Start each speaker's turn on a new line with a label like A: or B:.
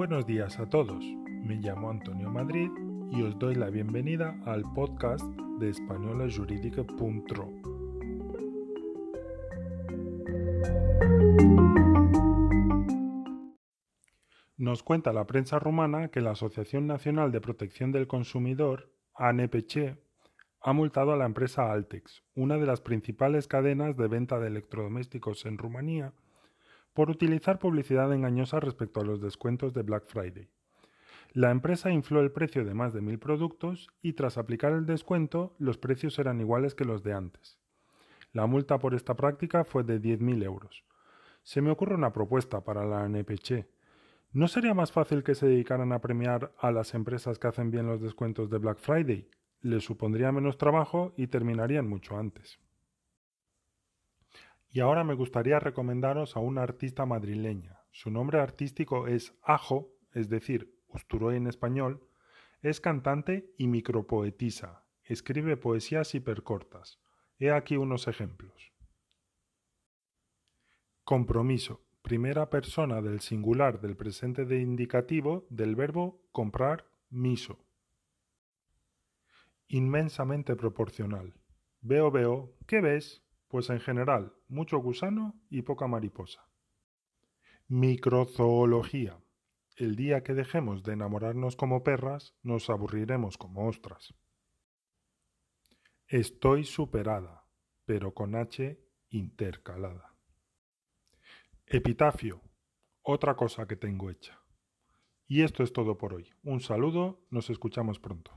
A: buenos días a todos. Me llamo Antonio Madrid y os doy la bienvenida al podcast de españolajurídica.ro. Nos cuenta la prensa rumana que la Asociación Nacional de Protección del Consumidor, ANPC, ha multado a la empresa Altex, una de las principales cadenas de venta de electrodomésticos en Rumanía, por utilizar publicidad engañosa respecto a los descuentos de Black Friday. La empresa infló el precio de más de mil productos y tras aplicar el descuento los precios eran iguales que los de antes. La multa por esta práctica fue de 10.000 euros. Se me ocurre una propuesta para la NPC. ¿No sería más fácil que se dedicaran a premiar a las empresas que hacen bien los descuentos de Black Friday? Les supondría menos trabajo y terminarían mucho antes. Y ahora me gustaría recomendaros a una artista madrileña. Su nombre artístico es Ajo, es decir, Usturoy en español. Es cantante y micropoetisa. Escribe poesías hipercortas. He aquí unos ejemplos. Compromiso. Primera persona del singular del presente de indicativo del verbo comprar miso. Inmensamente proporcional. Veo, veo, ¿qué ves? Pues en general, mucho gusano y poca mariposa. Microzoología. El día que dejemos de enamorarnos como perras, nos aburriremos como ostras. Estoy superada, pero con H intercalada. Epitafio. Otra cosa que tengo hecha. Y esto es todo por hoy. Un saludo, nos escuchamos pronto.